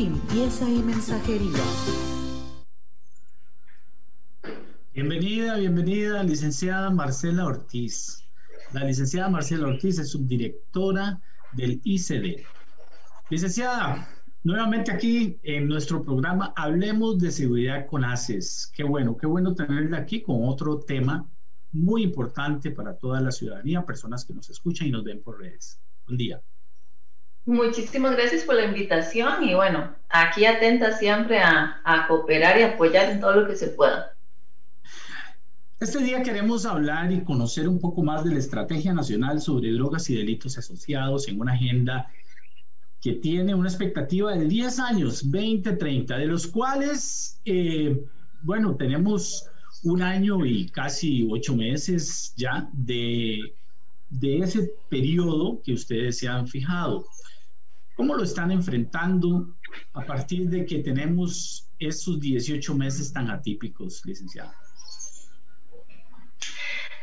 limpieza y mensajería. Bienvenida, bienvenida, licenciada Marcela Ortiz. La licenciada Marcela Ortiz es subdirectora del ICD. Licenciada, nuevamente aquí en nuestro programa Hablemos de Seguridad con ACES. Qué bueno, qué bueno tenerla aquí con otro tema muy importante para toda la ciudadanía, personas que nos escuchan y nos ven por redes. Buen día. Muchísimas gracias por la invitación y bueno, aquí atenta siempre a, cooperar y apoyar en todo lo que se pueda. Este día queremos hablar y conocer un poco más de la Estrategia Nacional sobre Drogas y Delitos Asociados en una agenda que tiene una expectativa de 10 años, 2030, de los cuales, eh, bueno, tenemos un año y casi ocho meses ya de, de ese periodo que ustedes se han fijado. ¿Cómo lo están enfrentando a partir de que tenemos esos 18 meses tan atípicos, licenciada?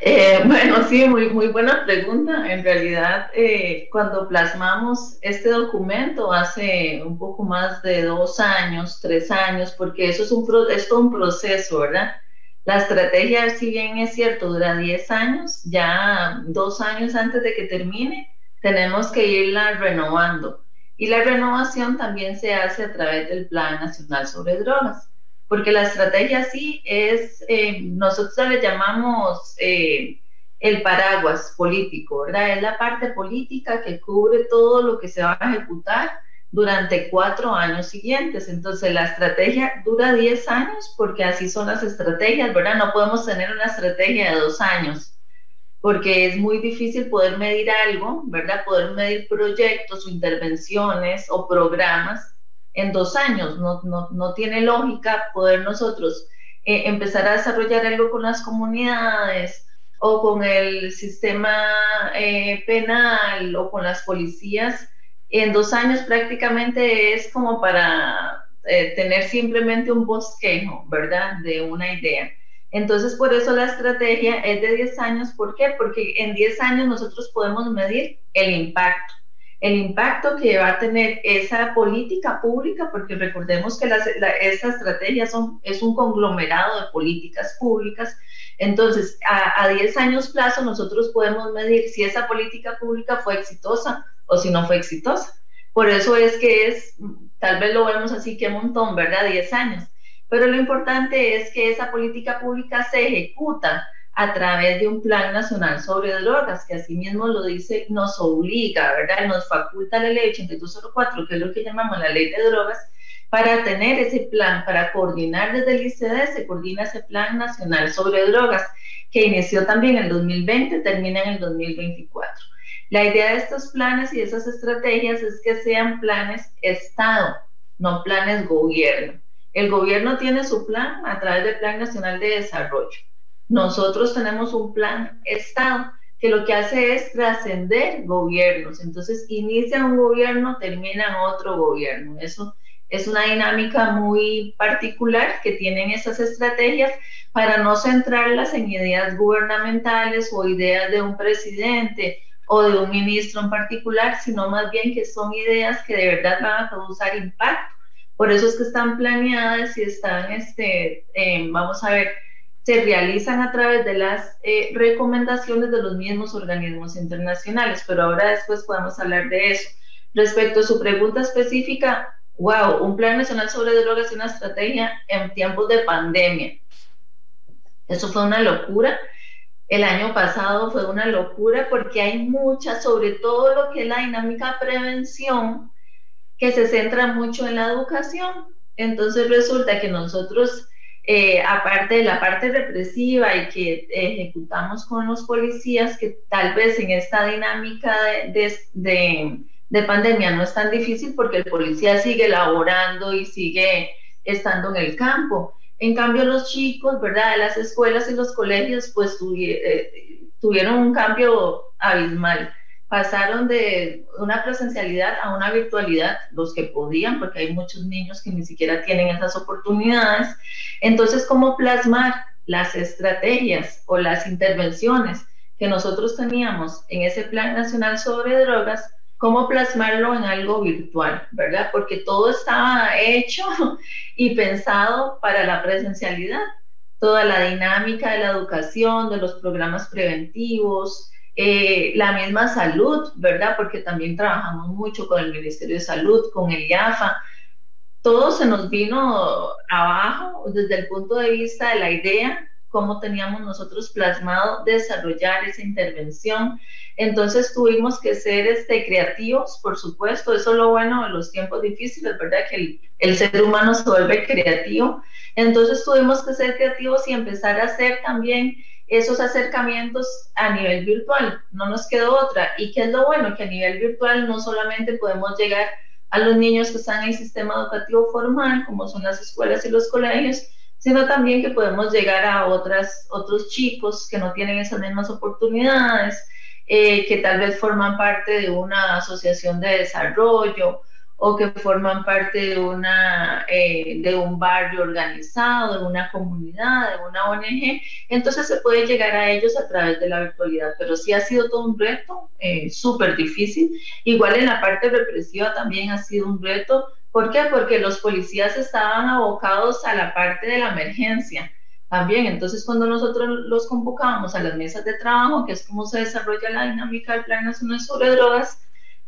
Eh, bueno, sí, muy, muy buena pregunta. En realidad, eh, cuando plasmamos este documento hace un poco más de dos años, tres años, porque eso es, un, es todo un proceso, ¿verdad? La estrategia, si bien es cierto, dura 10 años, ya dos años antes de que termine, tenemos que irla renovando. Y la renovación también se hace a través del Plan Nacional sobre Drogas, porque la estrategia sí es, eh, nosotros le llamamos eh, el paraguas político, ¿verdad? Es la parte política que cubre todo lo que se va a ejecutar durante cuatro años siguientes. Entonces, la estrategia dura diez años porque así son las estrategias, ¿verdad? No podemos tener una estrategia de dos años porque es muy difícil poder medir algo, ¿verdad? Poder medir proyectos o intervenciones o programas en dos años. No, no, no tiene lógica poder nosotros eh, empezar a desarrollar algo con las comunidades o con el sistema eh, penal o con las policías. En dos años prácticamente es como para eh, tener simplemente un bosquejo, ¿verdad? De una idea. Entonces, por eso la estrategia es de 10 años. ¿Por qué? Porque en 10 años nosotros podemos medir el impacto. El impacto que va a tener esa política pública, porque recordemos que esta estrategia son, es un conglomerado de políticas públicas. Entonces, a, a 10 años plazo, nosotros podemos medir si esa política pública fue exitosa o si no fue exitosa. Por eso es que es, tal vez lo vemos así que montón, ¿verdad? 10 años pero lo importante es que esa política pública se ejecuta a través de un plan nacional sobre drogas, que así mismo lo dice, nos obliga, ¿verdad? Nos faculta la ley 8204, que es lo que llamamos la ley de drogas, para tener ese plan, para coordinar desde el ICD, se coordina ese plan nacional sobre drogas, que inició también en el 2020, termina en el 2024. La idea de estos planes y de esas estrategias es que sean planes Estado, no planes gobierno. El gobierno tiene su plan a través del Plan Nacional de Desarrollo. Nosotros tenemos un plan Estado que lo que hace es trascender gobiernos. Entonces, inicia un gobierno, termina otro gobierno. Eso es una dinámica muy particular que tienen esas estrategias para no centrarlas en ideas gubernamentales o ideas de un presidente o de un ministro en particular, sino más bien que son ideas que de verdad van a causar impacto por eso es que están planeadas y están, este, eh, vamos a ver, se realizan a través de las eh, recomendaciones de los mismos organismos internacionales, pero ahora después podemos hablar de eso. Respecto a su pregunta específica, wow, un plan nacional sobre drogas y una estrategia en tiempos de pandemia. Eso fue una locura. El año pasado fue una locura porque hay mucha, sobre todo lo que es la dinámica prevención, que se centra mucho en la educación. Entonces resulta que nosotros eh, aparte de la parte represiva y que ejecutamos con los policías, que tal vez en esta dinámica de, de, de, pandemia no es tan difícil porque el policía sigue laborando y sigue estando en el campo. En cambio, los chicos, ¿verdad? Las escuelas y los colegios, pues eh, tuvieron un cambio abismal pasaron de una presencialidad a una virtualidad, los que podían, porque hay muchos niños que ni siquiera tienen esas oportunidades. Entonces, ¿cómo plasmar las estrategias o las intervenciones que nosotros teníamos en ese Plan Nacional sobre Drogas? ¿Cómo plasmarlo en algo virtual, verdad? Porque todo estaba hecho y pensado para la presencialidad. Toda la dinámica de la educación, de los programas preventivos, eh, la misma salud, ¿verdad? Porque también trabajamos mucho con el Ministerio de Salud, con el IAFA. Todo se nos vino abajo desde el punto de vista de la idea, cómo teníamos nosotros plasmado desarrollar esa intervención. Entonces tuvimos que ser este, creativos, por supuesto, eso es lo bueno en los tiempos difíciles, ¿verdad? Que el, el ser humano se vuelve creativo. Entonces tuvimos que ser creativos y empezar a hacer también esos acercamientos a nivel virtual. No nos quedó otra. ¿Y qué es lo bueno? Que a nivel virtual no solamente podemos llegar a los niños que están en el sistema educativo formal, como son las escuelas y los colegios, sino también que podemos llegar a otras, otros chicos que no tienen esas mismas oportunidades, eh, que tal vez forman parte de una asociación de desarrollo o que forman parte de, una, eh, de un barrio organizado, de una comunidad, de una ONG, entonces se puede llegar a ellos a través de la virtualidad, pero sí ha sido todo un reto eh, súper difícil. Igual en la parte represiva también ha sido un reto. ¿Por qué? Porque los policías estaban abocados a la parte de la emergencia también. Entonces, cuando nosotros los convocábamos a las mesas de trabajo, que es como se desarrolla la dinámica del Plan Nacional sobre Drogas,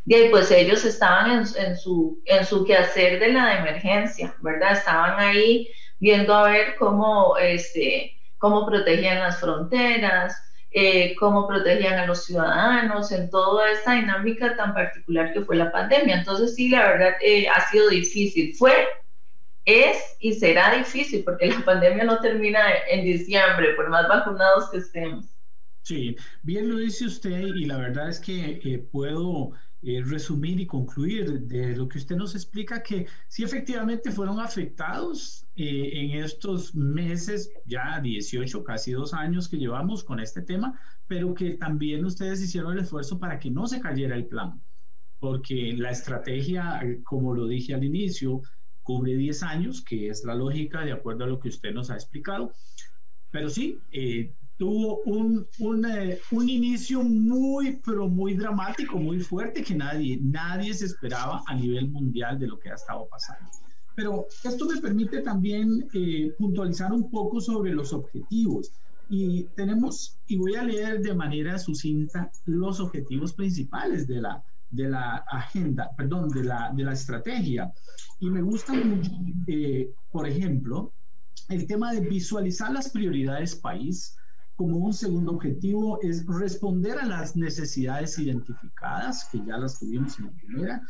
y pues ellos estaban en, su, en su quehacer de la emergencia, ¿verdad? Estaban ahí viendo a ver cómo, este, cómo protegían las fronteras, eh, cómo protegían a los ciudadanos en toda esta dinámica tan particular que fue la pandemia. Entonces sí, la verdad eh, ha sido difícil. Fue, es y será difícil porque la pandemia no termina en diciembre, por más vacunados que estemos. Sí, bien lo dice usted y la verdad es que eh, puedo eh, resumir y concluir de lo que usted nos explica, que sí efectivamente fueron afectados eh, en estos meses, ya 18, casi dos años que llevamos con este tema, pero que también ustedes hicieron el esfuerzo para que no se cayera el plan, porque la estrategia, como lo dije al inicio, cubre 10 años, que es la lógica de acuerdo a lo que usted nos ha explicado. Pero sí, eh, tuvo un, un, eh, un, inicio muy, pero muy dramático, muy fuerte, que nadie, nadie se esperaba a nivel mundial de lo que ha estado pasando. Pero esto me permite también eh, puntualizar un poco sobre los objetivos. Y tenemos, y voy a leer de manera sucinta los objetivos principales de la, de la agenda, perdón, de la, de la estrategia. Y me gusta mucho, eh, por ejemplo, el tema de visualizar las prioridades país, como un segundo objetivo es responder a las necesidades identificadas, que ya las tuvimos en la primera,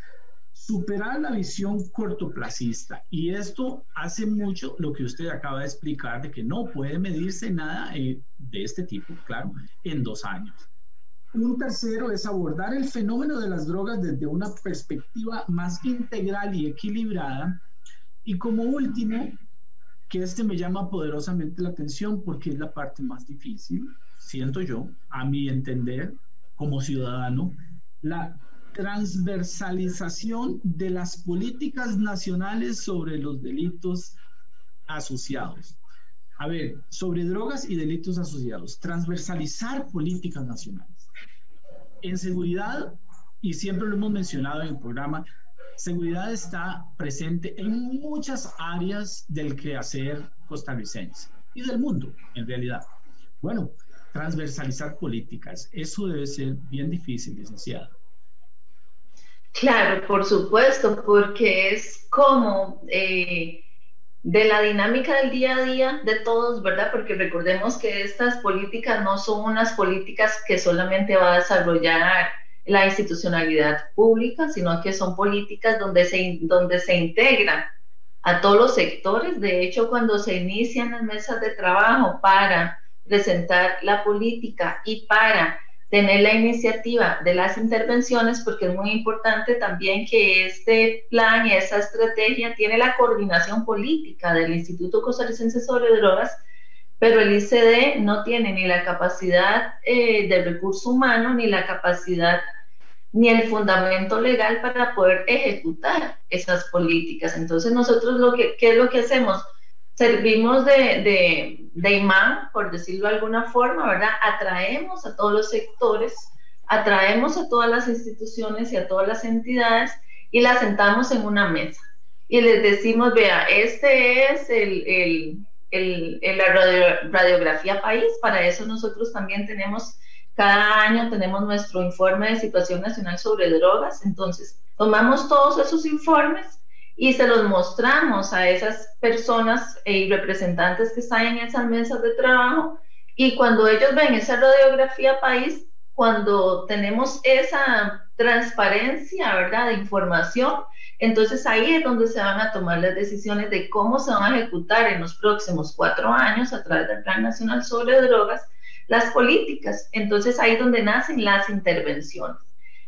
superar la visión cortoplacista. Y esto hace mucho lo que usted acaba de explicar, de que no puede medirse nada eh, de este tipo, claro, en dos años. Un tercero es abordar el fenómeno de las drogas desde una perspectiva más integral y equilibrada. Y como último, que este me llama poderosamente la atención porque es la parte más difícil, siento yo, a mi entender, como ciudadano, la transversalización de las políticas nacionales sobre los delitos asociados. A ver, sobre drogas y delitos asociados, transversalizar políticas nacionales. En seguridad, y siempre lo hemos mencionado en el programa, seguridad está presente en muchas áreas del quehacer costarricense y del mundo, en realidad. Bueno, transversalizar políticas, eso debe ser bien difícil, licenciada. Claro, por supuesto, porque es como eh, de la dinámica del día a día de todos, ¿verdad? Porque recordemos que estas políticas no son unas políticas que solamente va a desarrollar la institucionalidad pública, sino que son políticas donde se, donde se integra a todos los sectores. De hecho, cuando se inician las mesas de trabajo para presentar la política y para tener la iniciativa de las intervenciones, porque es muy importante también que este plan y esta estrategia tiene la coordinación política del Instituto Costarricense sobre Drogas, pero el ICD no tiene ni la capacidad eh, de recurso humano ni la capacidad ni el fundamento legal para poder ejecutar esas políticas. Entonces nosotros lo que, ¿qué es lo que hacemos? Servimos de, de, imán, por decirlo de alguna forma, ¿verdad? Atraemos a todos los sectores, atraemos a todas las instituciones y a todas las entidades y las sentamos en una mesa. Y les decimos, vea, este es el, el, el, la radiografía país, para eso nosotros también tenemos cada año tenemos nuestro informe de situación nacional sobre drogas, entonces tomamos todos esos informes y se los mostramos a esas personas y representantes que están en esas mesas de trabajo. Y cuando ellos ven esa radiografía país, cuando tenemos esa transparencia, ¿verdad?, de información, entonces ahí es donde se van a tomar las decisiones de cómo se van a ejecutar en los próximos cuatro años a través del Plan Nacional sobre Drogas las políticas. Entonces ahí es donde nacen las intervenciones.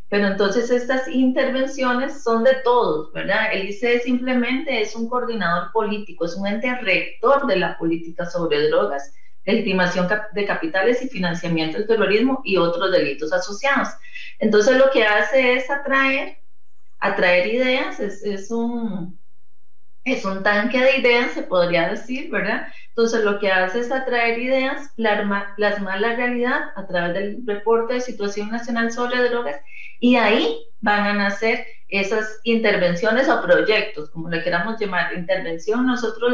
Pero entonces estas intervenciones son de todos, ¿verdad? El ICE simplemente es un coordinador político, es un ente rector de la política sobre drogas, legitimación de capitales y financiamiento del terrorismo y otros delitos asociados. Entonces lo que hace es atraer, atraer ideas, es, es un, es un tanque de ideas, se podría decir, ¿verdad? Entonces lo que hace es atraer ideas, plasmar, la realidad a través del reporte de situación nacional sobre drogas y ahí van a nacer esas intervenciones o proyectos, como le queramos llamar. Intervención nosotros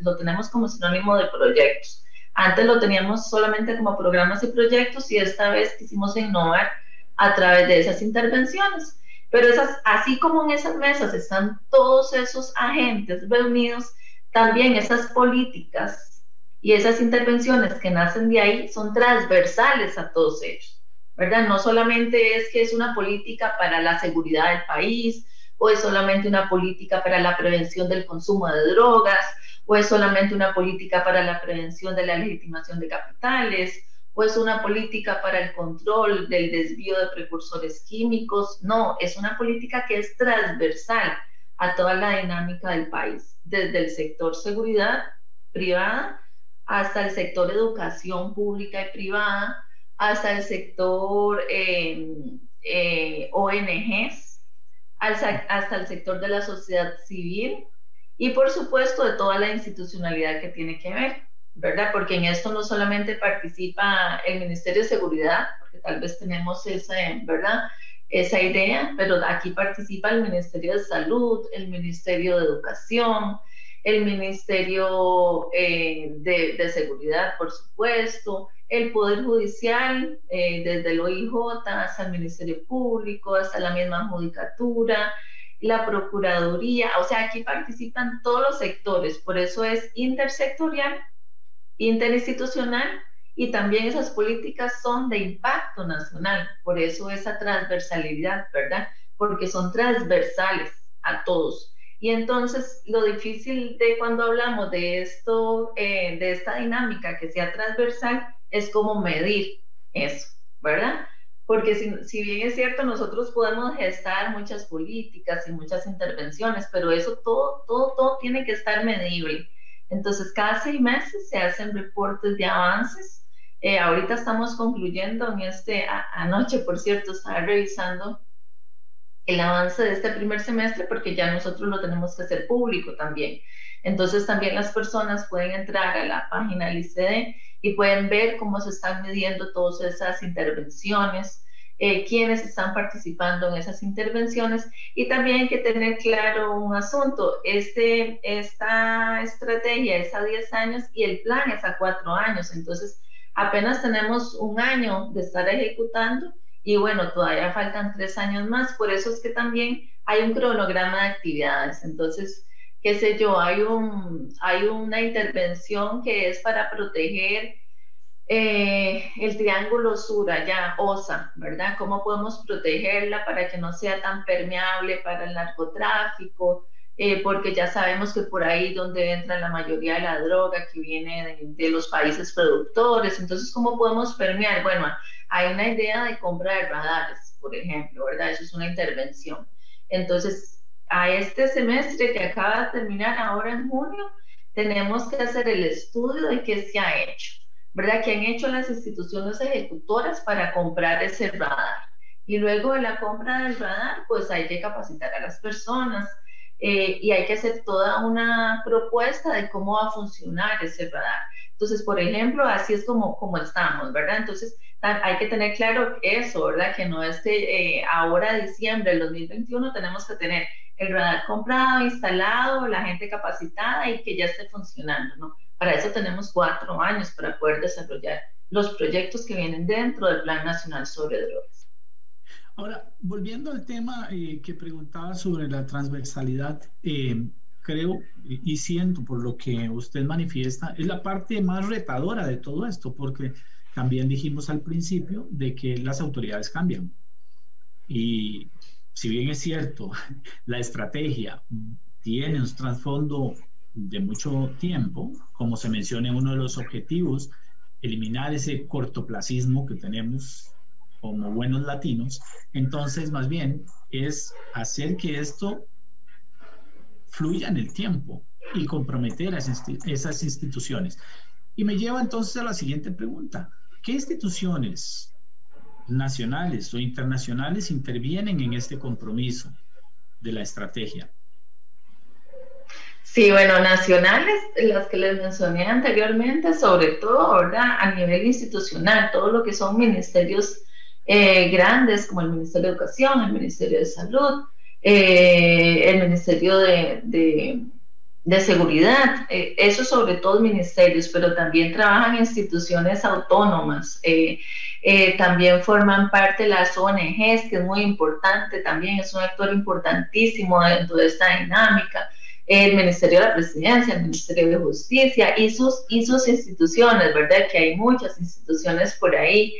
lo tenemos como sinónimo de proyectos. Antes lo teníamos solamente como programas y proyectos y esta vez quisimos innovar a través de esas intervenciones. Pero esas, así como en esas mesas están todos esos agentes reunidos, también esas políticas y esas intervenciones que nacen de ahí son transversales a todos ellos, ¿verdad? No solamente es que es una política para la seguridad del país, o es solamente una política para la prevención del consumo de drogas, o es solamente una política para la prevención de la legitimación de capitales, o es una política para el control del desvío de precursores químicos. No, es una política que es transversal a toda la dinámica del país, desde el sector seguridad privada hasta el sector educación pública y privada, hasta el sector em, eh, ONGs, hasta el sector de la sociedad civil y por supuesto de toda la institucionalidad que tiene que ver. ¿Verdad? Porque en esto no solamente participa el Ministerio de Seguridad, porque tal vez tenemos esa, ¿verdad? esa idea, pero aquí participa el Ministerio de Salud, el Ministerio de Educación, el Ministerio eh, de, Seguridad, por supuesto, el Poder Judicial, eh, desde el OIJ hasta el Ministerio Público, hasta la misma Judicatura, la Procuraduría, o sea, aquí participan todos los sectores, por eso es intersectorial interinstitucional y también esas políticas son de impacto nacional, por eso esa transversalidad, ¿verdad? Porque son transversales a todos. Y entonces lo difícil de cuando hablamos de esto, eh, de esta dinámica que sea transversal, es cómo medir eso, ¿verdad? Porque si, si, bien es cierto, nosotros podemos gestar muchas políticas y muchas intervenciones, pero eso todo, todo, todo tiene que estar medible. Entonces, cada seis meses se hacen reportes de avances. Eh, ahorita estamos concluyendo en este, anoche, por cierto, estaba revisando el avance de este primer semestre porque ya nosotros lo tenemos que hacer público también. Entonces, también las personas pueden entrar a la página del ICD y pueden ver cómo se están midiendo todas esas intervenciones, eh, quiénes están participando en esas intervenciones. Y también hay que tener claro un asunto, este, esta estrategia es a 10 años y el plan es a 4 años, entonces apenas tenemos un año de estar ejecutando y bueno, todavía faltan 3 años más, por eso es que también hay un cronograma de actividades, entonces qué sé yo, hay, un, hay una intervención que es para proteger eh, el triángulo sur allá, OSA, ¿verdad? ¿Cómo podemos protegerla para que no sea tan permeable para el narcotráfico? eh, porque ya sabemos que por ahí donde entra la mayoría de la droga que viene de, los países productores. Entonces, ¿cómo podemos permear? Bueno, hay una idea de compra de radares, por ejemplo, ¿verdad? Eso es una intervención. Entonces, a este semestre que acaba de terminar ahora en junio, tenemos que hacer el estudio de qué se ha hecho, ¿verdad? ¿Qué han hecho las instituciones ejecutoras para comprar ese radar? Y luego de la compra del radar, pues hay que capacitar a las personas, eh, y hay que hacer toda una propuesta de cómo va a funcionar ese radar. Entonces, por ejemplo, así es como, como estamos, ¿verdad? Entonces, hay que tener claro eso, ¿verdad? Que no es que eh, ahora, diciembre del 2021, tenemos que tener el radar comprado, instalado, la gente capacitada y que ya esté funcionando, ¿no? Para eso tenemos cuatro años para poder desarrollar los proyectos que vienen dentro del Plan Nacional sobre Drogas. Ahora, volviendo al tema eh, que preguntaba sobre la transversalidad, eh, creo y siento por lo que usted manifiesta, es la parte más retadora de todo esto, porque también dijimos al principio de que las autoridades cambian. Y si bien es cierto, la estrategia tiene un trasfondo de mucho tiempo, como se menciona en uno de los objetivos, eliminar ese cortoplacismo que tenemos como buenos latinos, entonces más bien es hacer que esto fluya en el tiempo y comprometer a esas instituciones. Y me lleva entonces a la siguiente pregunta. ¿Qué instituciones nacionales o internacionales intervienen en este compromiso de la estrategia? Sí, bueno, nacionales, las que les mencioné anteriormente, sobre todo, ¿verdad? A nivel institucional, todo lo que son ministerios eh, grandes como el Ministerio de Educación, el Ministerio de Salud, eh, el Ministerio de, de, Seguridad, eh, eso sobre todo ministerios, pero también trabajan instituciones autónomas, también forman parte de las ONGs, que es muy importante, también es un actor importantísimo dentro de esta dinámica el Ministerio de la Presidencia, el Ministerio de Justicia y sus, y sus instituciones, ¿verdad? Que hay muchas instituciones por ahí.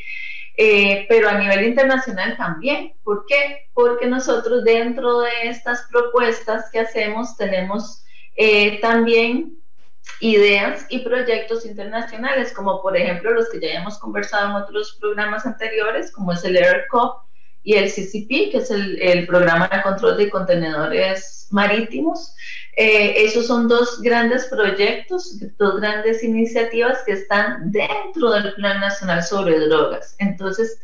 Eh, pero a nivel internacional también. ¿Por qué? Porque nosotros dentro de estas propuestas que hacemos tenemos eh, también ideas y proyectos internacionales, como por ejemplo los que ya hemos conversado en otros programas anteriores, como es el ERCOP y el CCP, que es el, el programa de control de contenedores marítimos. Eh, esos son dos grandes proyectos, dos grandes iniciativas que están dentro del Plan Nacional sobre Drogas. Entonces,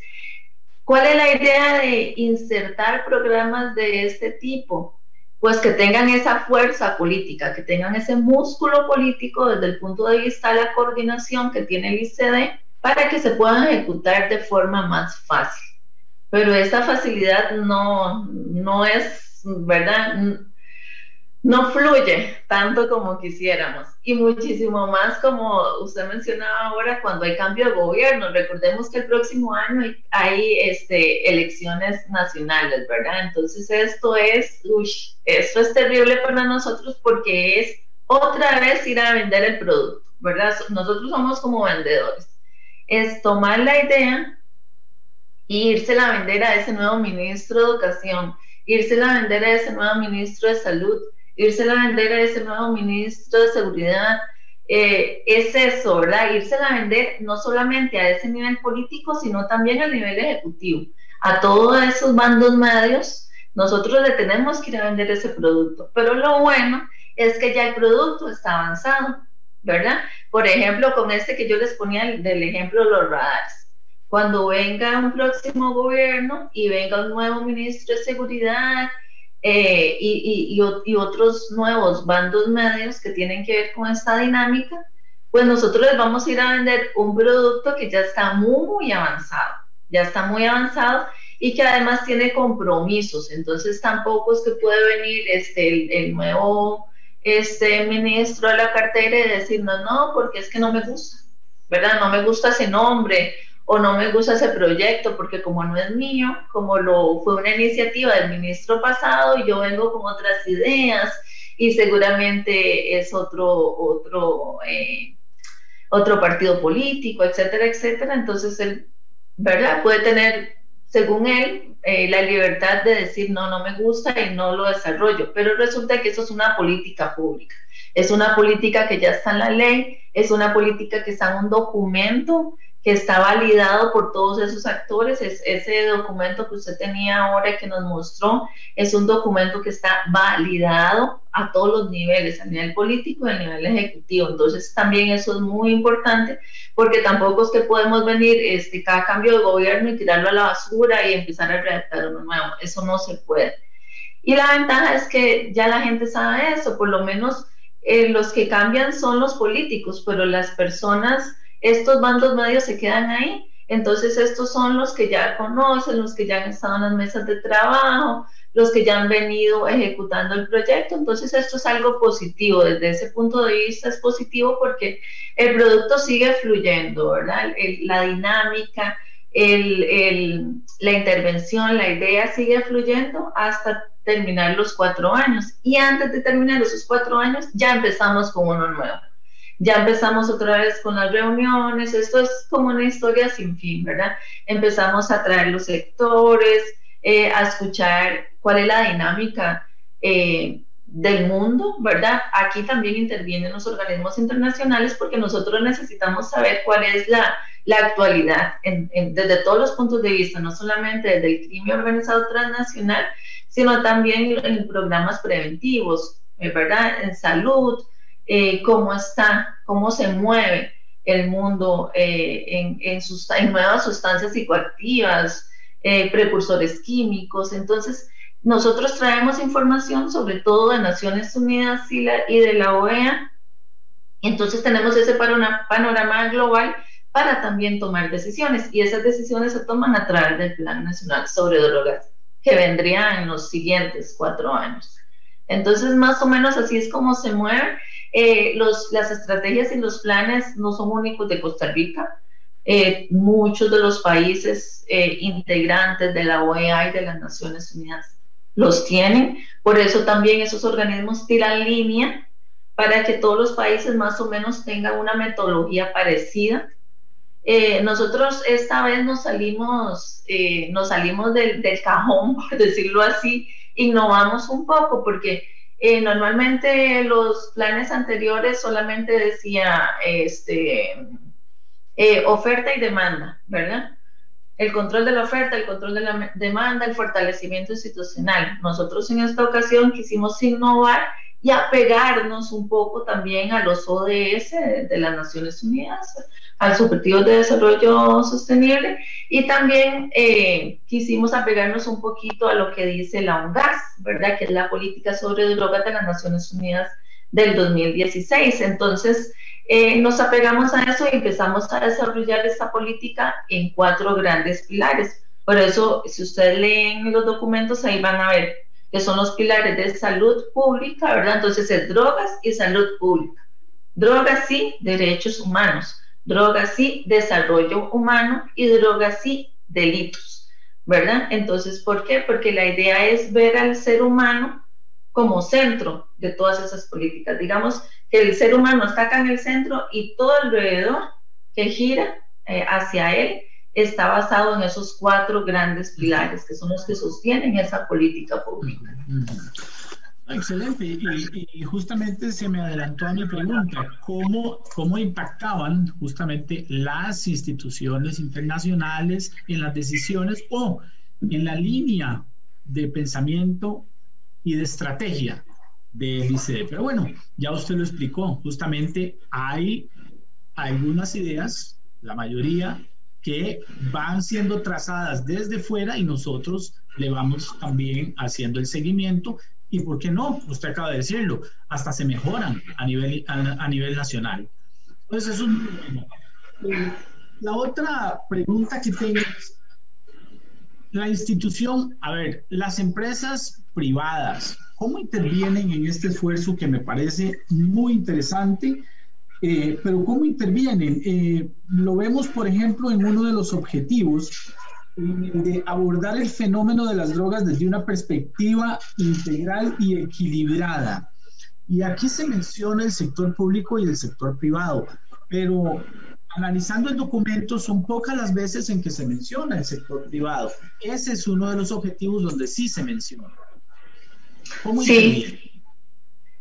¿cuál es la idea de insertar programas de este tipo? Pues que tengan esa fuerza política, que tengan ese músculo político desde el punto de vista de la coordinación que tiene el ICD para que se puedan ejecutar de forma más fácil. Pero esa facilidad no, no es, ¿verdad? no fluye tanto como quisiéramos y muchísimo más como usted mencionaba ahora cuando hay cambio de gobierno. Recordemos que el próximo año hay, este, elecciones nacionales, ¿verdad? Entonces esto es, uy, esto es terrible para nosotros porque es otra vez ir a vender el producto, ¿verdad? Nosotros somos como vendedores. Es tomar la idea e irse a vender a ese nuevo ministro de Educación, irse a vender a ese nuevo ministro de Salud, irse a vender a ese nuevo ministro de Seguridad, eh, es eso, ¿verdad? Irse a vender no solamente a ese nivel político, sino también al nivel ejecutivo. A todos esos bandos medios, nosotros le tenemos que ir a vender ese producto. Pero lo bueno es que ya el producto está avanzado, ¿verdad? Por ejemplo, con este que yo les ponía del ejemplo de los radares. Cuando venga un próximo gobierno y venga un nuevo ministro de Seguridad eh, y, y, otros nuevos bandos medios que tienen que ver con esta dinámica, pues nosotros les vamos a ir a vender un producto que ya está muy avanzado, ya está muy avanzado y que además tiene compromisos. Entonces tampoco es que puede venir este, el, nuevo este, ministro de la cartera y decirnos, no, porque es que no me gusta, ¿verdad? No me gusta ese nombre o no me gusta ese proyecto porque como no es mío, como lo fue una iniciativa del ministro pasado yo vengo con otras ideas y seguramente es otro otro eh, otro partido político, etcétera, etcétera. Entonces él, ¿verdad? Puede tener según él, eh, la libertad de decir no, no me gusta y no lo desarrollo, pero resulta que eso es una política pública, es una política que ya está en la ley, es una política que está en un documento que está validado por todos esos actores. Es, ese documento que usted tenía ahora que nos mostró es un documento que está validado a todos los niveles, a nivel político y a nivel ejecutivo. Entonces también eso es muy importante porque tampoco es que podemos venir este, cada cambio de gobierno y tirarlo a la basura y empezar a redactar uno nuevo. Eso no se puede. Y la ventaja es que ya la gente sabe eso, por lo menos eh, los que cambian son los políticos, pero las personas estos bandos medios se quedan ahí. Entonces estos son los que ya conocen, los que ya han estado en las mesas de trabajo, los que ya han venido ejecutando el proyecto. Entonces esto es algo positivo, desde ese punto de vista es positivo porque el producto sigue fluyendo, ¿verdad? la dinámica, la intervención, la idea sigue fluyendo hasta terminar los cuatro años. Y antes de terminar esos cuatro años ya empezamos con uno nuevo ya empezamos otra vez con las reuniones, esto es como una historia sin fin, ¿verdad? Empezamos a traer los sectores, eh, a escuchar cuál es la dinámica eh, del mundo, ¿verdad? Aquí también intervienen los organismos internacionales porque nosotros necesitamos saber cuál es la, la actualidad desde todos los puntos de vista, no solamente desde el crimen organizado transnacional, sino también en programas preventivos, ¿verdad? En salud, eh, cómo está, cómo se mueve el mundo eh, en, en, nuevas sustancias psicoactivas, eh, precursores químicos. Entonces, nosotros traemos información sobre todo de Naciones Unidas y, y de la OEA. Entonces tenemos ese panorama global para también tomar decisiones y esas decisiones se toman a través del Plan Nacional sobre Drogas que vendría en los siguientes cuatro años. Entonces, más o menos así es como se mueve eh, los, las estrategias y los planes no son únicos de Costa Rica. Eh, muchos de los países eh, integrantes de la OEA y de las Naciones Unidas los tienen. Por eso también esos organismos tiran línea para que todos los países más o menos tengan una metodología parecida. nosotros esta vez nos salimos, nos salimos del, del cajón, por decirlo así, innovamos un poco porque eh, normalmente los planes anteriores solamente decía este, eh, oferta y demanda, ¿verdad? El control de la oferta, el control de la demanda, el fortalecimiento institucional. Nosotros en esta ocasión quisimos innovar y apegarnos un poco también a los ODS de las Naciones Unidas, al Subjetivo de Desarrollo Sostenible y también eh, quisimos apegarnos un poquito a lo que dice la UNGAS, ¿verdad? Que es la política sobre drogas de las Naciones Unidas del 2016. Entonces, eh, nos apegamos a eso y empezamos a desarrollar esta política en cuatro grandes pilares. Por eso, si ustedes leen los documentos, ahí van a ver que son los pilares de salud pública, ¿verdad? Entonces es drogas y salud pública. Drogas sí, derechos humanos drogas sí, desarrollo humano y drogas sí, delitos, ¿verdad? Entonces, ¿por qué? Porque la idea es ver al ser humano como centro de todas esas políticas. Digamos que el ser humano está acá en el centro y todo alrededor que gira eh, hacia él está basado en esos cuatro grandes pilares que son los que sostienen esa política pública. Excelente. Y, justamente se me adelantó a mi pregunta, ¿cómo, ¿cómo impactaban justamente las instituciones internacionales en las decisiones o en la línea de pensamiento y de estrategia del ICD? Pero bueno, ya usted lo explicó, justamente hay algunas ideas, la mayoría, que van siendo trazadas desde fuera y nosotros le vamos también haciendo el seguimiento y por qué no, usted acaba de decirlo, hasta se mejoran a nivel, a, nivel nacional. Entonces, eso es bueno. Eh, la otra pregunta que tengo es, la institución, a ver, las empresas privadas, ¿cómo intervienen en este esfuerzo que me parece muy interesante? Eh, pero ¿cómo intervienen? Eh, lo vemos, por ejemplo, en uno de los objetivos de abordar el fenómeno de las drogas desde una perspectiva integral y equilibrada. Y aquí se menciona el sector público y el sector privado, pero analizando el documento, son pocas las veces en que se menciona el sector privado. Ese es uno de los objetivos donde sí se menciona. ¿Cómo sí.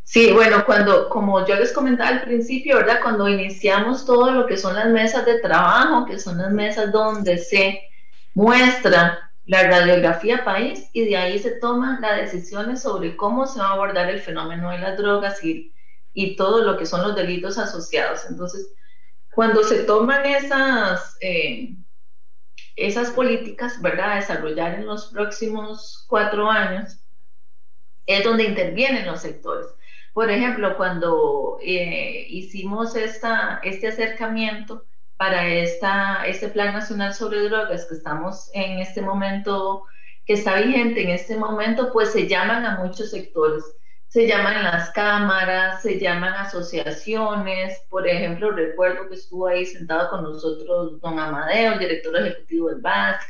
Sí, bueno, cuando, como yo les comentaba al principio, ¿verdad? Cuando iniciamos todo lo que son las mesas de trabajo, que son las mesas donde se muestra la radiografía país y de ahí se toman las decisiones sobre cómo se va a abordar el fenómeno de las drogas y, todo lo que son los delitos asociados. Entonces, cuando se toman esas, eh, esas políticas, ¿verdad? A desarrollar en los próximos cuatro años, es donde intervienen los sectores. Por ejemplo, cuando eh, hicimos esta, este acercamiento para esta, este Plan Nacional sobre Drogas que estamos en este momento, que está vigente en este momento, pues se llaman a muchos sectores. Se llaman las cámaras, se llaman asociaciones. Por ejemplo, recuerdo que estuvo ahí sentado con nosotros don Amadeo, el director ejecutivo del BASC.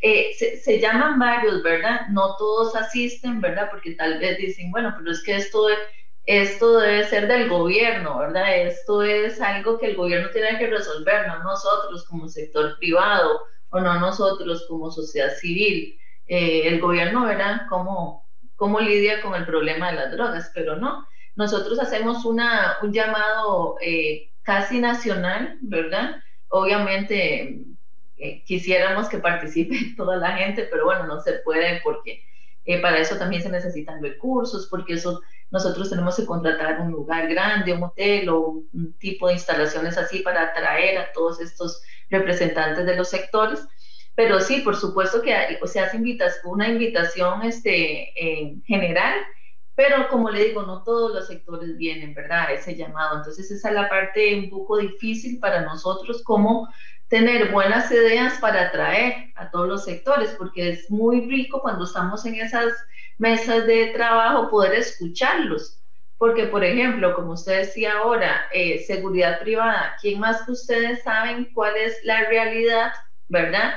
Eh, se, se, llaman varios, ¿verdad? No todos asisten, ¿verdad? Porque tal vez dicen, bueno, pero es que esto esto debe ser del gobierno, ¿verdad? Esto es algo que el gobierno tiene que resolver, no nosotros como sector privado o no nosotros como sociedad civil. Eh, el gobierno verá cómo, cómo lidia con el problema de las drogas, pero no. Nosotros hacemos una, un llamado eh, casi nacional, ¿verdad? Obviamente eh, quisiéramos que participe toda la gente, pero bueno, no se puede porque para eso también se necesitan recursos, porque eso nosotros tenemos que contratar un lugar grande, un hotel o un tipo de instalaciones así para atraer a todos estos representantes de los sectores. Pero sí, por supuesto que se hace una invitación este, en general, pero como le digo, no todos los sectores vienen, ¿verdad? Ese llamado. Entonces esa es la parte un poco difícil para nosotros, como tener buenas ideas para atraer a todos los sectores, porque es muy rico cuando estamos en esas mesas de trabajo poder escucharlos. Porque, por ejemplo, como usted decía ahora, eh, seguridad privada, ¿quién más que ustedes saben cuál es la realidad, verdad,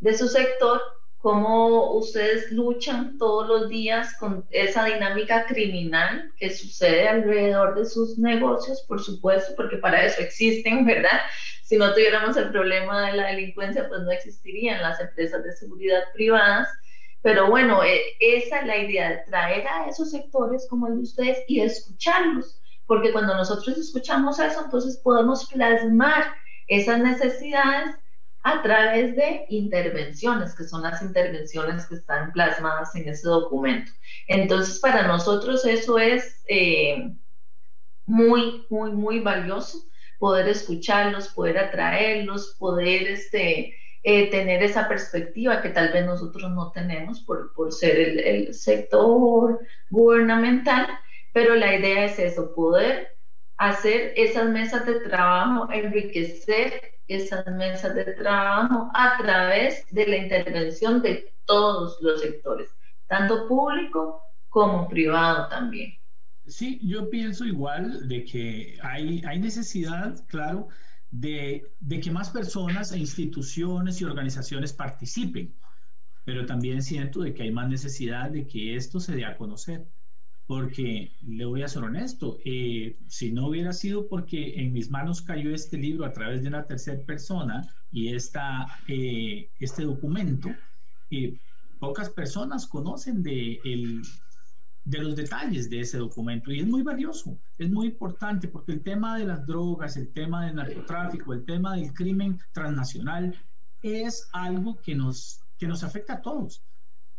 de su sector? Cómo ustedes luchan todos los días con esa dinámica criminal que sucede alrededor de sus negocios, por supuesto, porque para eso existen, ¿verdad? Si no tuviéramos el problema de la delincuencia, pues no existirían las empresas de seguridad privadas pero bueno, eh, esa es la idea, de traer a esos sectores como el de ustedes y escucharlos, porque cuando nosotros escuchamos eso, entonces podemos plasmar esas necesidades a través de intervenciones, que son las intervenciones que están plasmadas en ese documento. Entonces, para nosotros eso es eh, muy, muy, muy valioso, poder escucharlos, poder atraerlos, poder este, eh, tener esa perspectiva que tal vez nosotros no tenemos por, por ser el, el, sector gubernamental, pero la idea es eso, poder hacer esas mesas de trabajo, enriquecer esas mesas de trabajo a través de la intervención de todos los sectores, tanto público como privado también. Sí, yo pienso igual de que hay, hay necesidad, claro, de, que más personas e instituciones y organizaciones participen, pero también siento de que hay más necesidad de que esto se dé a conocer, porque le voy a ser honesto, eh, si no hubiera sido porque en mis manos cayó este libro a través de una tercera persona y esta, eh, este documento, eh, pocas personas conocen de el, de los detalles de ese documento y es muy valioso, es muy importante porque el tema de las drogas, el tema del narcotráfico, el tema del crimen transnacional es algo que nos, que nos afecta a todos.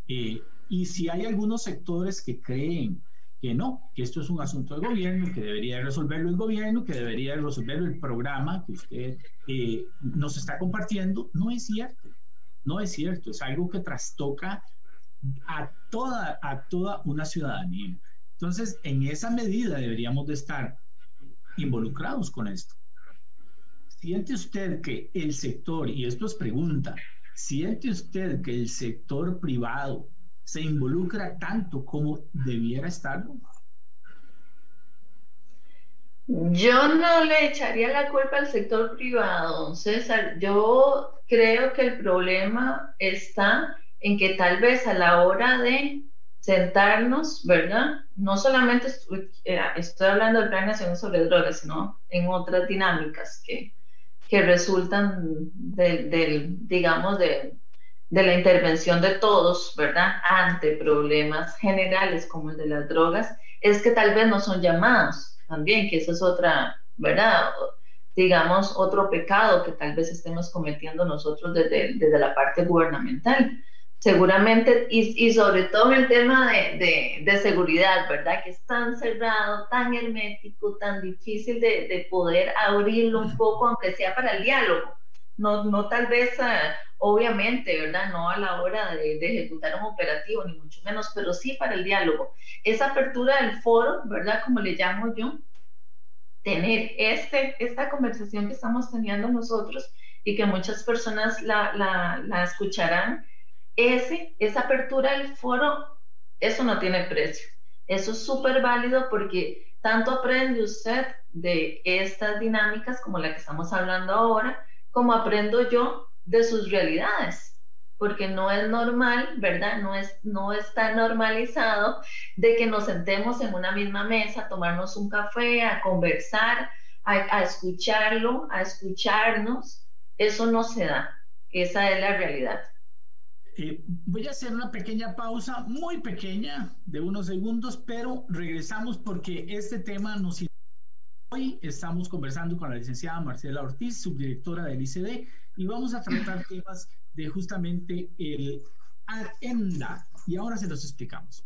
Eh, y si hay algunos sectores que creen que no, que esto es un asunto del gobierno, que debería resolverlo el gobierno, que debería resolverlo el programa que usted eh, nos está compartiendo, no es cierto, no es cierto, es algo que trastoca a toda, a toda una ciudadanía. Entonces, en esa medida deberíamos de estar involucrados con esto. ¿Siente usted que el sector, y esto es pregunta, ¿siente usted que el sector privado se involucra tanto como debiera estarlo? Yo no le echaría la culpa al sector privado, César. Yo creo que el problema está en que tal vez a la hora de sentarnos, ¿verdad? No solamente eh, estoy, hablando del Plan Nacional sobre Drogas, sino en otras dinámicas que, que resultan del, digamos, de, de la intervención de todos, ¿verdad? Ante problemas generales como el de las drogas, es que tal vez no son llamados también, que eso es otra, ¿verdad? Digamos, otro pecado que tal vez estemos cometiendo nosotros desde, desde la parte gubernamental. Seguramente, y, y sobre todo el tema de, de, de, seguridad, ¿verdad? Que es tan cerrado, tan hermético, tan difícil de, de poder abrirlo un poco, aunque sea para el diálogo. No, no tal vez ah, obviamente, ¿verdad? No a la hora de, ejecutar un operativo, ni mucho menos, pero sí para el diálogo. Esa apertura del foro, ¿verdad? Como le llamo yo, tener este, esta conversación que estamos teniendo nosotros y que muchas personas la, la, la escucharán, ese, esa apertura del foro, eso no tiene precio. Eso es súper válido porque tanto aprende usted de estas dinámicas como la que estamos hablando ahora, como aprendo yo de sus realidades, porque no es normal, ¿verdad? No, es, no está normalizado de que nos sentemos en una misma mesa, a tomarnos un café, a conversar, a, escucharlo, a escucharnos. Eso no se da. Esa es la realidad. Eh, voy a hacer una pequeña pausa, muy pequeña, de unos segundos, pero regresamos porque este tema nos... Hoy estamos conversando con la licenciada Marcela Ortiz, subdirectora del ICD, y vamos a tratar temas de justamente el agenda. Y ahora se los explicamos.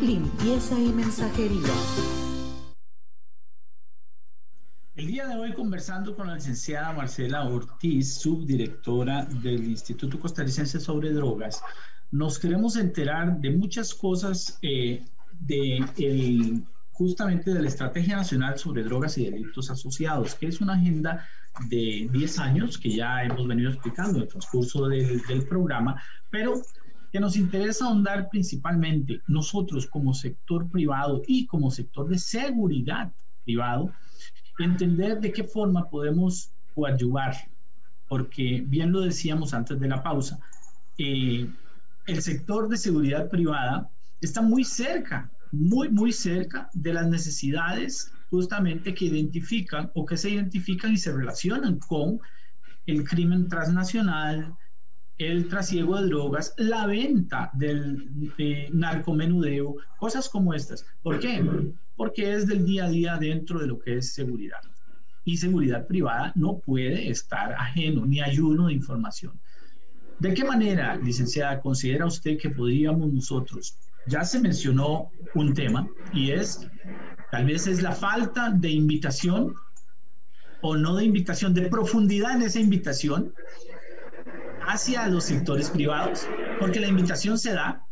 limpieza y mensajería. El día de hoy conversando con la licenciada Marcela Ortiz, subdirectora del Instituto Costarricense sobre Drogas, nos queremos enterar de muchas cosas eh, de justamente de la Estrategia Nacional sobre Drogas y Delitos Asociados, que es una agenda de 10 años que ya hemos venido explicando en el transcurso del programa, pero que nos interesa ahondar principalmente nosotros como sector privado y como sector de seguridad privado, entender de qué forma podemos coadyuvar, porque bien lo decíamos antes de la pausa, eh, el sector de seguridad privada está muy cerca, muy, muy cerca de las necesidades justamente que identifican o que se identifican y se relacionan con el crimen transnacional, el trasiego de drogas, la venta del narcomenudeo, cosas como estas. ¿Por qué? Porque es del día a día dentro de lo que es seguridad. Y seguridad privada no puede estar ajeno ni ayuno de información. ¿De qué manera, licenciada, considera usted que podríamos nosotros? Ya se mencionó un tema y es, tal vez es la falta de invitación o no de invitación, de profundidad en esa invitación hacia los sectores privados, porque la invitación se da,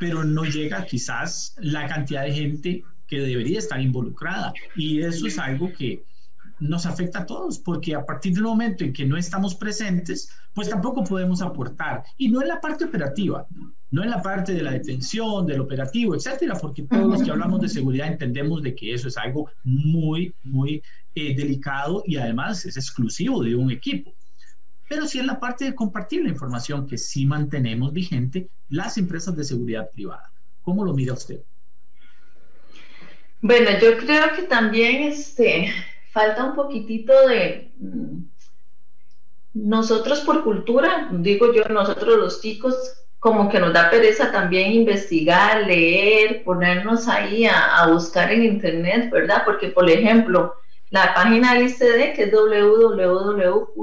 pero no llega quizás la cantidad de gente que debería estar involucrada. Y eso es algo que nos afecta a todos, porque a partir del momento en que no estamos presentes, pues tampoco podemos aportar. Y no en la parte operativa, no en la parte de la detención, del operativo, etcétera, porque todos los que hablamos de seguridad entendemos de que eso es algo muy, muy eh, delicado y además es exclusivo de un equipo pero sí en la parte de compartir la información que sí mantenemos vigente las empresas de seguridad privada. ¿Cómo lo mira usted? Bueno, yo creo que también este, falta un poquitito de... Mm, nosotros por cultura, digo yo, nosotros los chicos, como que nos da pereza también investigar, leer, ponernos ahí a buscar en internet, ¿verdad? Porque, por ejemplo, la página del ICD, que es www.icd.gov.cr.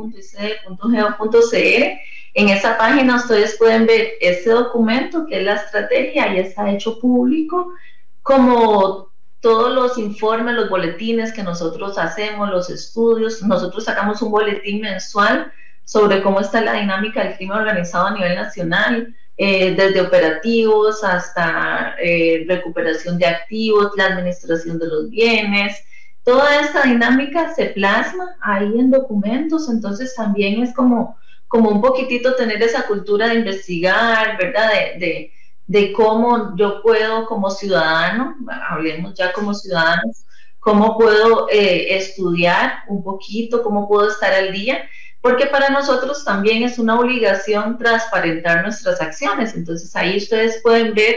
En esa página ustedes pueden ver este documento, que es la estrategia, y está hecho público, como todos los informes, los boletines que nosotros hacemos, los estudios. Nosotros sacamos un boletín mensual sobre cómo está la dinámica del crimen organizado a nivel nacional, eh, desde operativos hasta eh, recuperación de activos, la administración de los bienes, toda esta dinámica se plasma ahí en documentos, entonces también es como, como un poquitito tener esa cultura de investigar, ¿verdad? De, de, cómo yo puedo como ciudadano, hablemos ya como ciudadanos, cómo puedo eh, estudiar un poquito, cómo puedo estar al día, porque para nosotros también es una obligación transparentar nuestras acciones. Entonces ahí ustedes pueden ver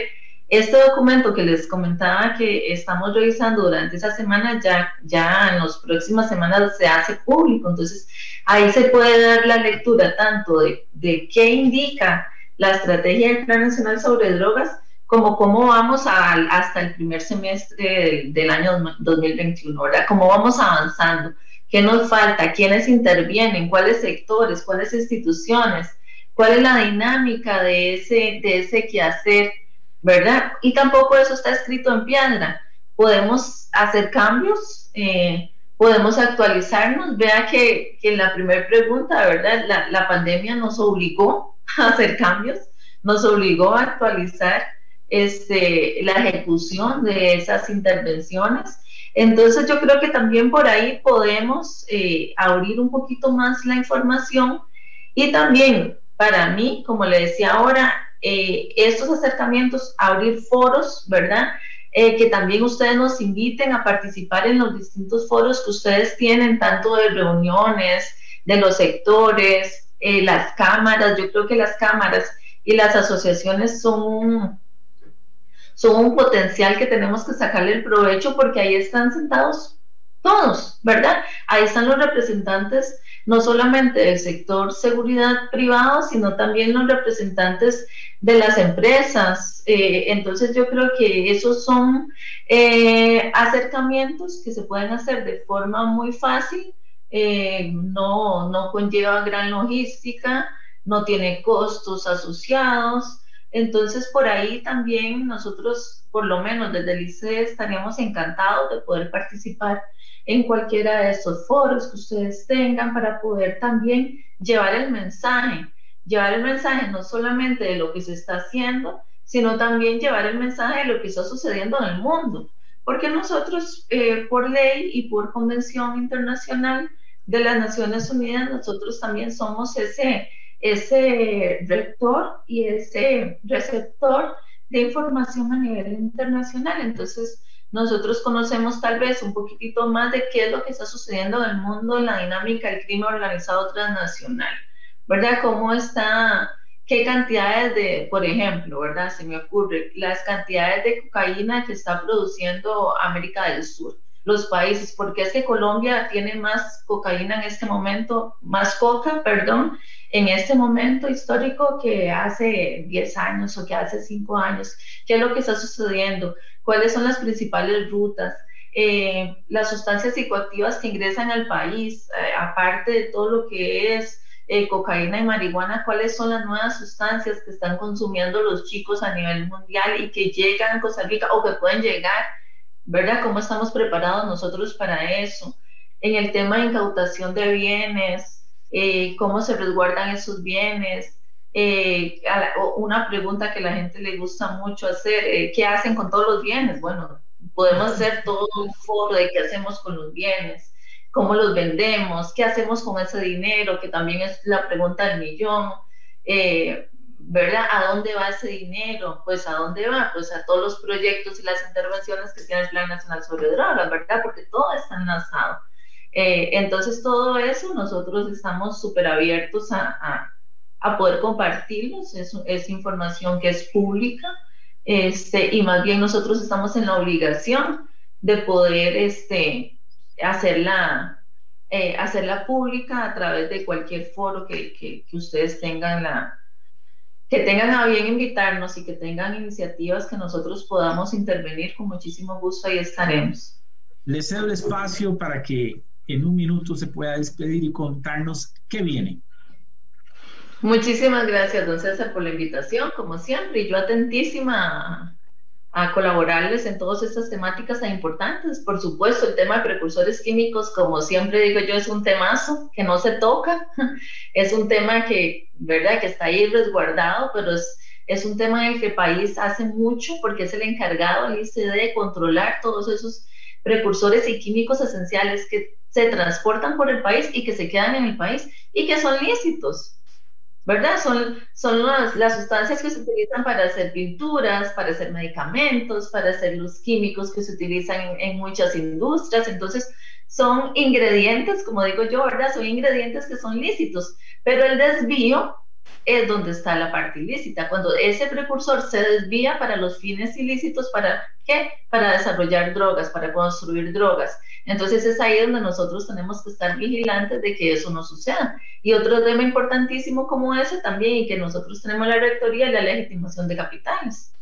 este documento que les comentaba que estamos revisando durante esa semana, ya, ya en las próximas semanas se hace público, entonces ahí se puede dar la lectura tanto de, de qué indica la estrategia del Plan Nacional sobre Drogas, como cómo vamos a, hasta el primer semestre del, año 2021, ¿verdad? Cómo vamos avanzando, qué nos falta, quiénes intervienen, cuáles sectores, cuáles instituciones, cuál es la dinámica de ese, de ese quehacer ¿verdad? Y tampoco eso está escrito en piedra. Podemos hacer cambios, eh, podemos actualizarnos. Vea que, que en la primera pregunta, ¿verdad? La, pandemia nos obligó a hacer cambios, nos obligó a actualizar este, la ejecución de esas intervenciones. Entonces yo creo que también por ahí podemos eh, abrir un poquito más la información y también para mí, como le decía ahora, eh, estos acercamientos, abrir foros, ¿verdad? Eh, que también ustedes nos inviten a participar en los distintos foros que ustedes tienen, tanto de reuniones, de los sectores, eh, las cámaras. Yo creo que las cámaras y las asociaciones son, son un potencial que tenemos que sacarle el provecho porque ahí están sentados todos, ¿verdad? Ahí están los representantes no solamente del sector seguridad privado, sino también los representantes de las empresas. Eh, entonces yo creo que esos son eh, acercamientos que se pueden hacer de forma muy fácil, eh, no, no conlleva gran logística, no tiene costos asociados. Entonces por ahí también nosotros, por lo menos desde el ICE, estaríamos encantados de poder participar en cualquiera de estos foros que ustedes tengan para poder también llevar el mensaje, llevar el mensaje no solamente de lo que se está haciendo, sino también llevar el mensaje de lo que está sucediendo en el mundo. Porque nosotros, eh, por ley y por convención internacional de las Naciones Unidas, nosotros también somos ese, ese rector y ese receptor de información a nivel internacional. Entonces, nosotros conocemos tal vez un poquitito más de qué es lo que está sucediendo en el mundo en la dinámica del crimen organizado transnacional, ¿verdad? ¿Cómo está, qué cantidades de, por ejemplo, ¿verdad? Se me ocurre, las cantidades de cocaína que está produciendo América del Sur, los países, porque es que Colombia tiene más cocaína en este momento, más coca, perdón, en este momento histórico que hace 10 años o que hace 5 años. ¿Qué es lo que está sucediendo? cuáles son las principales rutas, eh, las sustancias psicoactivas que ingresan al país, eh, aparte de todo lo que es eh, cocaína y marihuana, cuáles son las nuevas sustancias que están consumiendo los chicos a nivel mundial y que llegan a Costa Rica o que pueden llegar, ¿verdad? ¿Cómo estamos preparados nosotros para eso? En el tema de incautación de bienes, cómo se resguardan esos bienes, eh, una pregunta que la gente le gusta mucho hacer, eh, ¿qué hacen con todos los bienes? Bueno, podemos hacer todo un foro de qué hacemos con los bienes, cómo los vendemos, qué hacemos con ese dinero, que también es la pregunta del millón. Eh, ¿Verdad? ¿A dónde va ese dinero? Pues a dónde va? Pues a todos los proyectos y las intervenciones que tiene el Plan Nacional sobre Drogas, ¿verdad? Porque todo está enlazado. Entonces todo eso nosotros estamos súper abiertos a a poder compartirlos, es, es información que es pública, este, y más bien nosotros estamos en la obligación de poder este, hacerla, eh, hacerla pública a través de cualquier foro que, que, que, ustedes tengan la que tengan a bien invitarnos y que tengan iniciativas que nosotros podamos intervenir con muchísimo gusto ahí estaremos. Les cedo el espacio para que en un minuto se pueda despedir y contarnos qué viene. Muchísimas gracias, don César, por la invitación, como siempre, y yo atentísima a, colaborarles en todas estas temáticas tan importantes. Por supuesto, el tema de precursores químicos, como siempre digo yo, es un temazo que no se toca, es un tema que, ¿verdad?, que está ahí resguardado, pero es, es un tema en el que el país hace mucho porque es el encargado, el ICD, de controlar todos esos precursores y químicos esenciales que se transportan por el país y que se quedan en el país y que son lícitos. ¿verdad? Son, son las, sustancias que se utilizan para hacer pinturas, para hacer medicamentos, para hacer los químicos que se utilizan en, en, muchas industrias. Entonces, son ingredientes, como digo yo, ¿verdad? Son ingredientes que son lícitos, pero el desvío es donde está la parte ilícita. Cuando ese precursor se desvía para los fines ilícitos, ¿para qué? Para desarrollar drogas, para construir drogas. Entonces es ahí donde nosotros tenemos que estar vigilantes de que eso no suceda. Y otro tema importantísimo como ese también, y que nosotros tenemos la rectoría, la legitimación de capitales.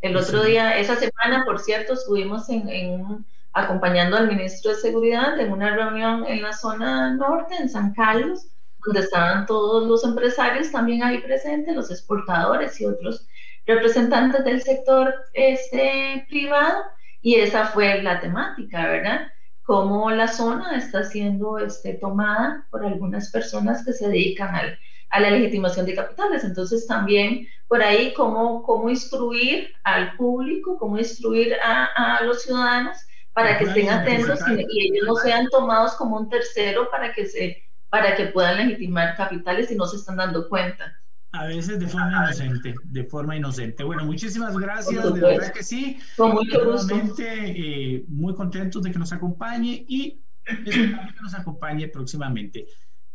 El otro día, esa semana, por cierto, estuvimos en, en, acompañando al ministro de Seguridad en una reunión en la zona norte, en San Carlos, donde estaban todos los empresarios también ahí presentes, los exportadores y otros representantes del sector este, privado, y esa fue la temática, ¿verdad? Cómo la zona está siendo este, tomada por algunas personas que se dedican al, a la legitimación de capitales. Entonces también por ahí cómo, cómo instruir al público, cómo instruir a, a los ciudadanos para que estén atentos y, y ellos no sean tomados como un tercero para que se para que puedan legitimar capitales y no se están dando cuenta. A veces de forma inocente, de forma inocente. Bueno, muchísimas gracias, de verdad que sí. Con mucho gusto. Eh, muy contentos de que nos acompañe y esperamos que nos acompañe próximamente.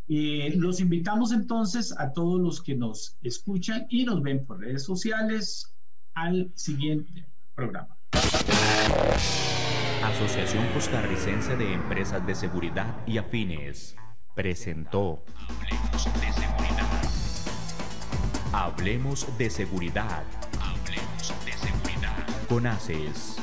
Eh, los invitamos entonces a todos los que nos escuchan y nos ven por redes sociales al siguiente programa. Asociación Costarricense de Empresas de Seguridad y Afines presentó Hablemos de seguridad. Hablemos de seguridad. Hablemos de seguridad. Con ACES.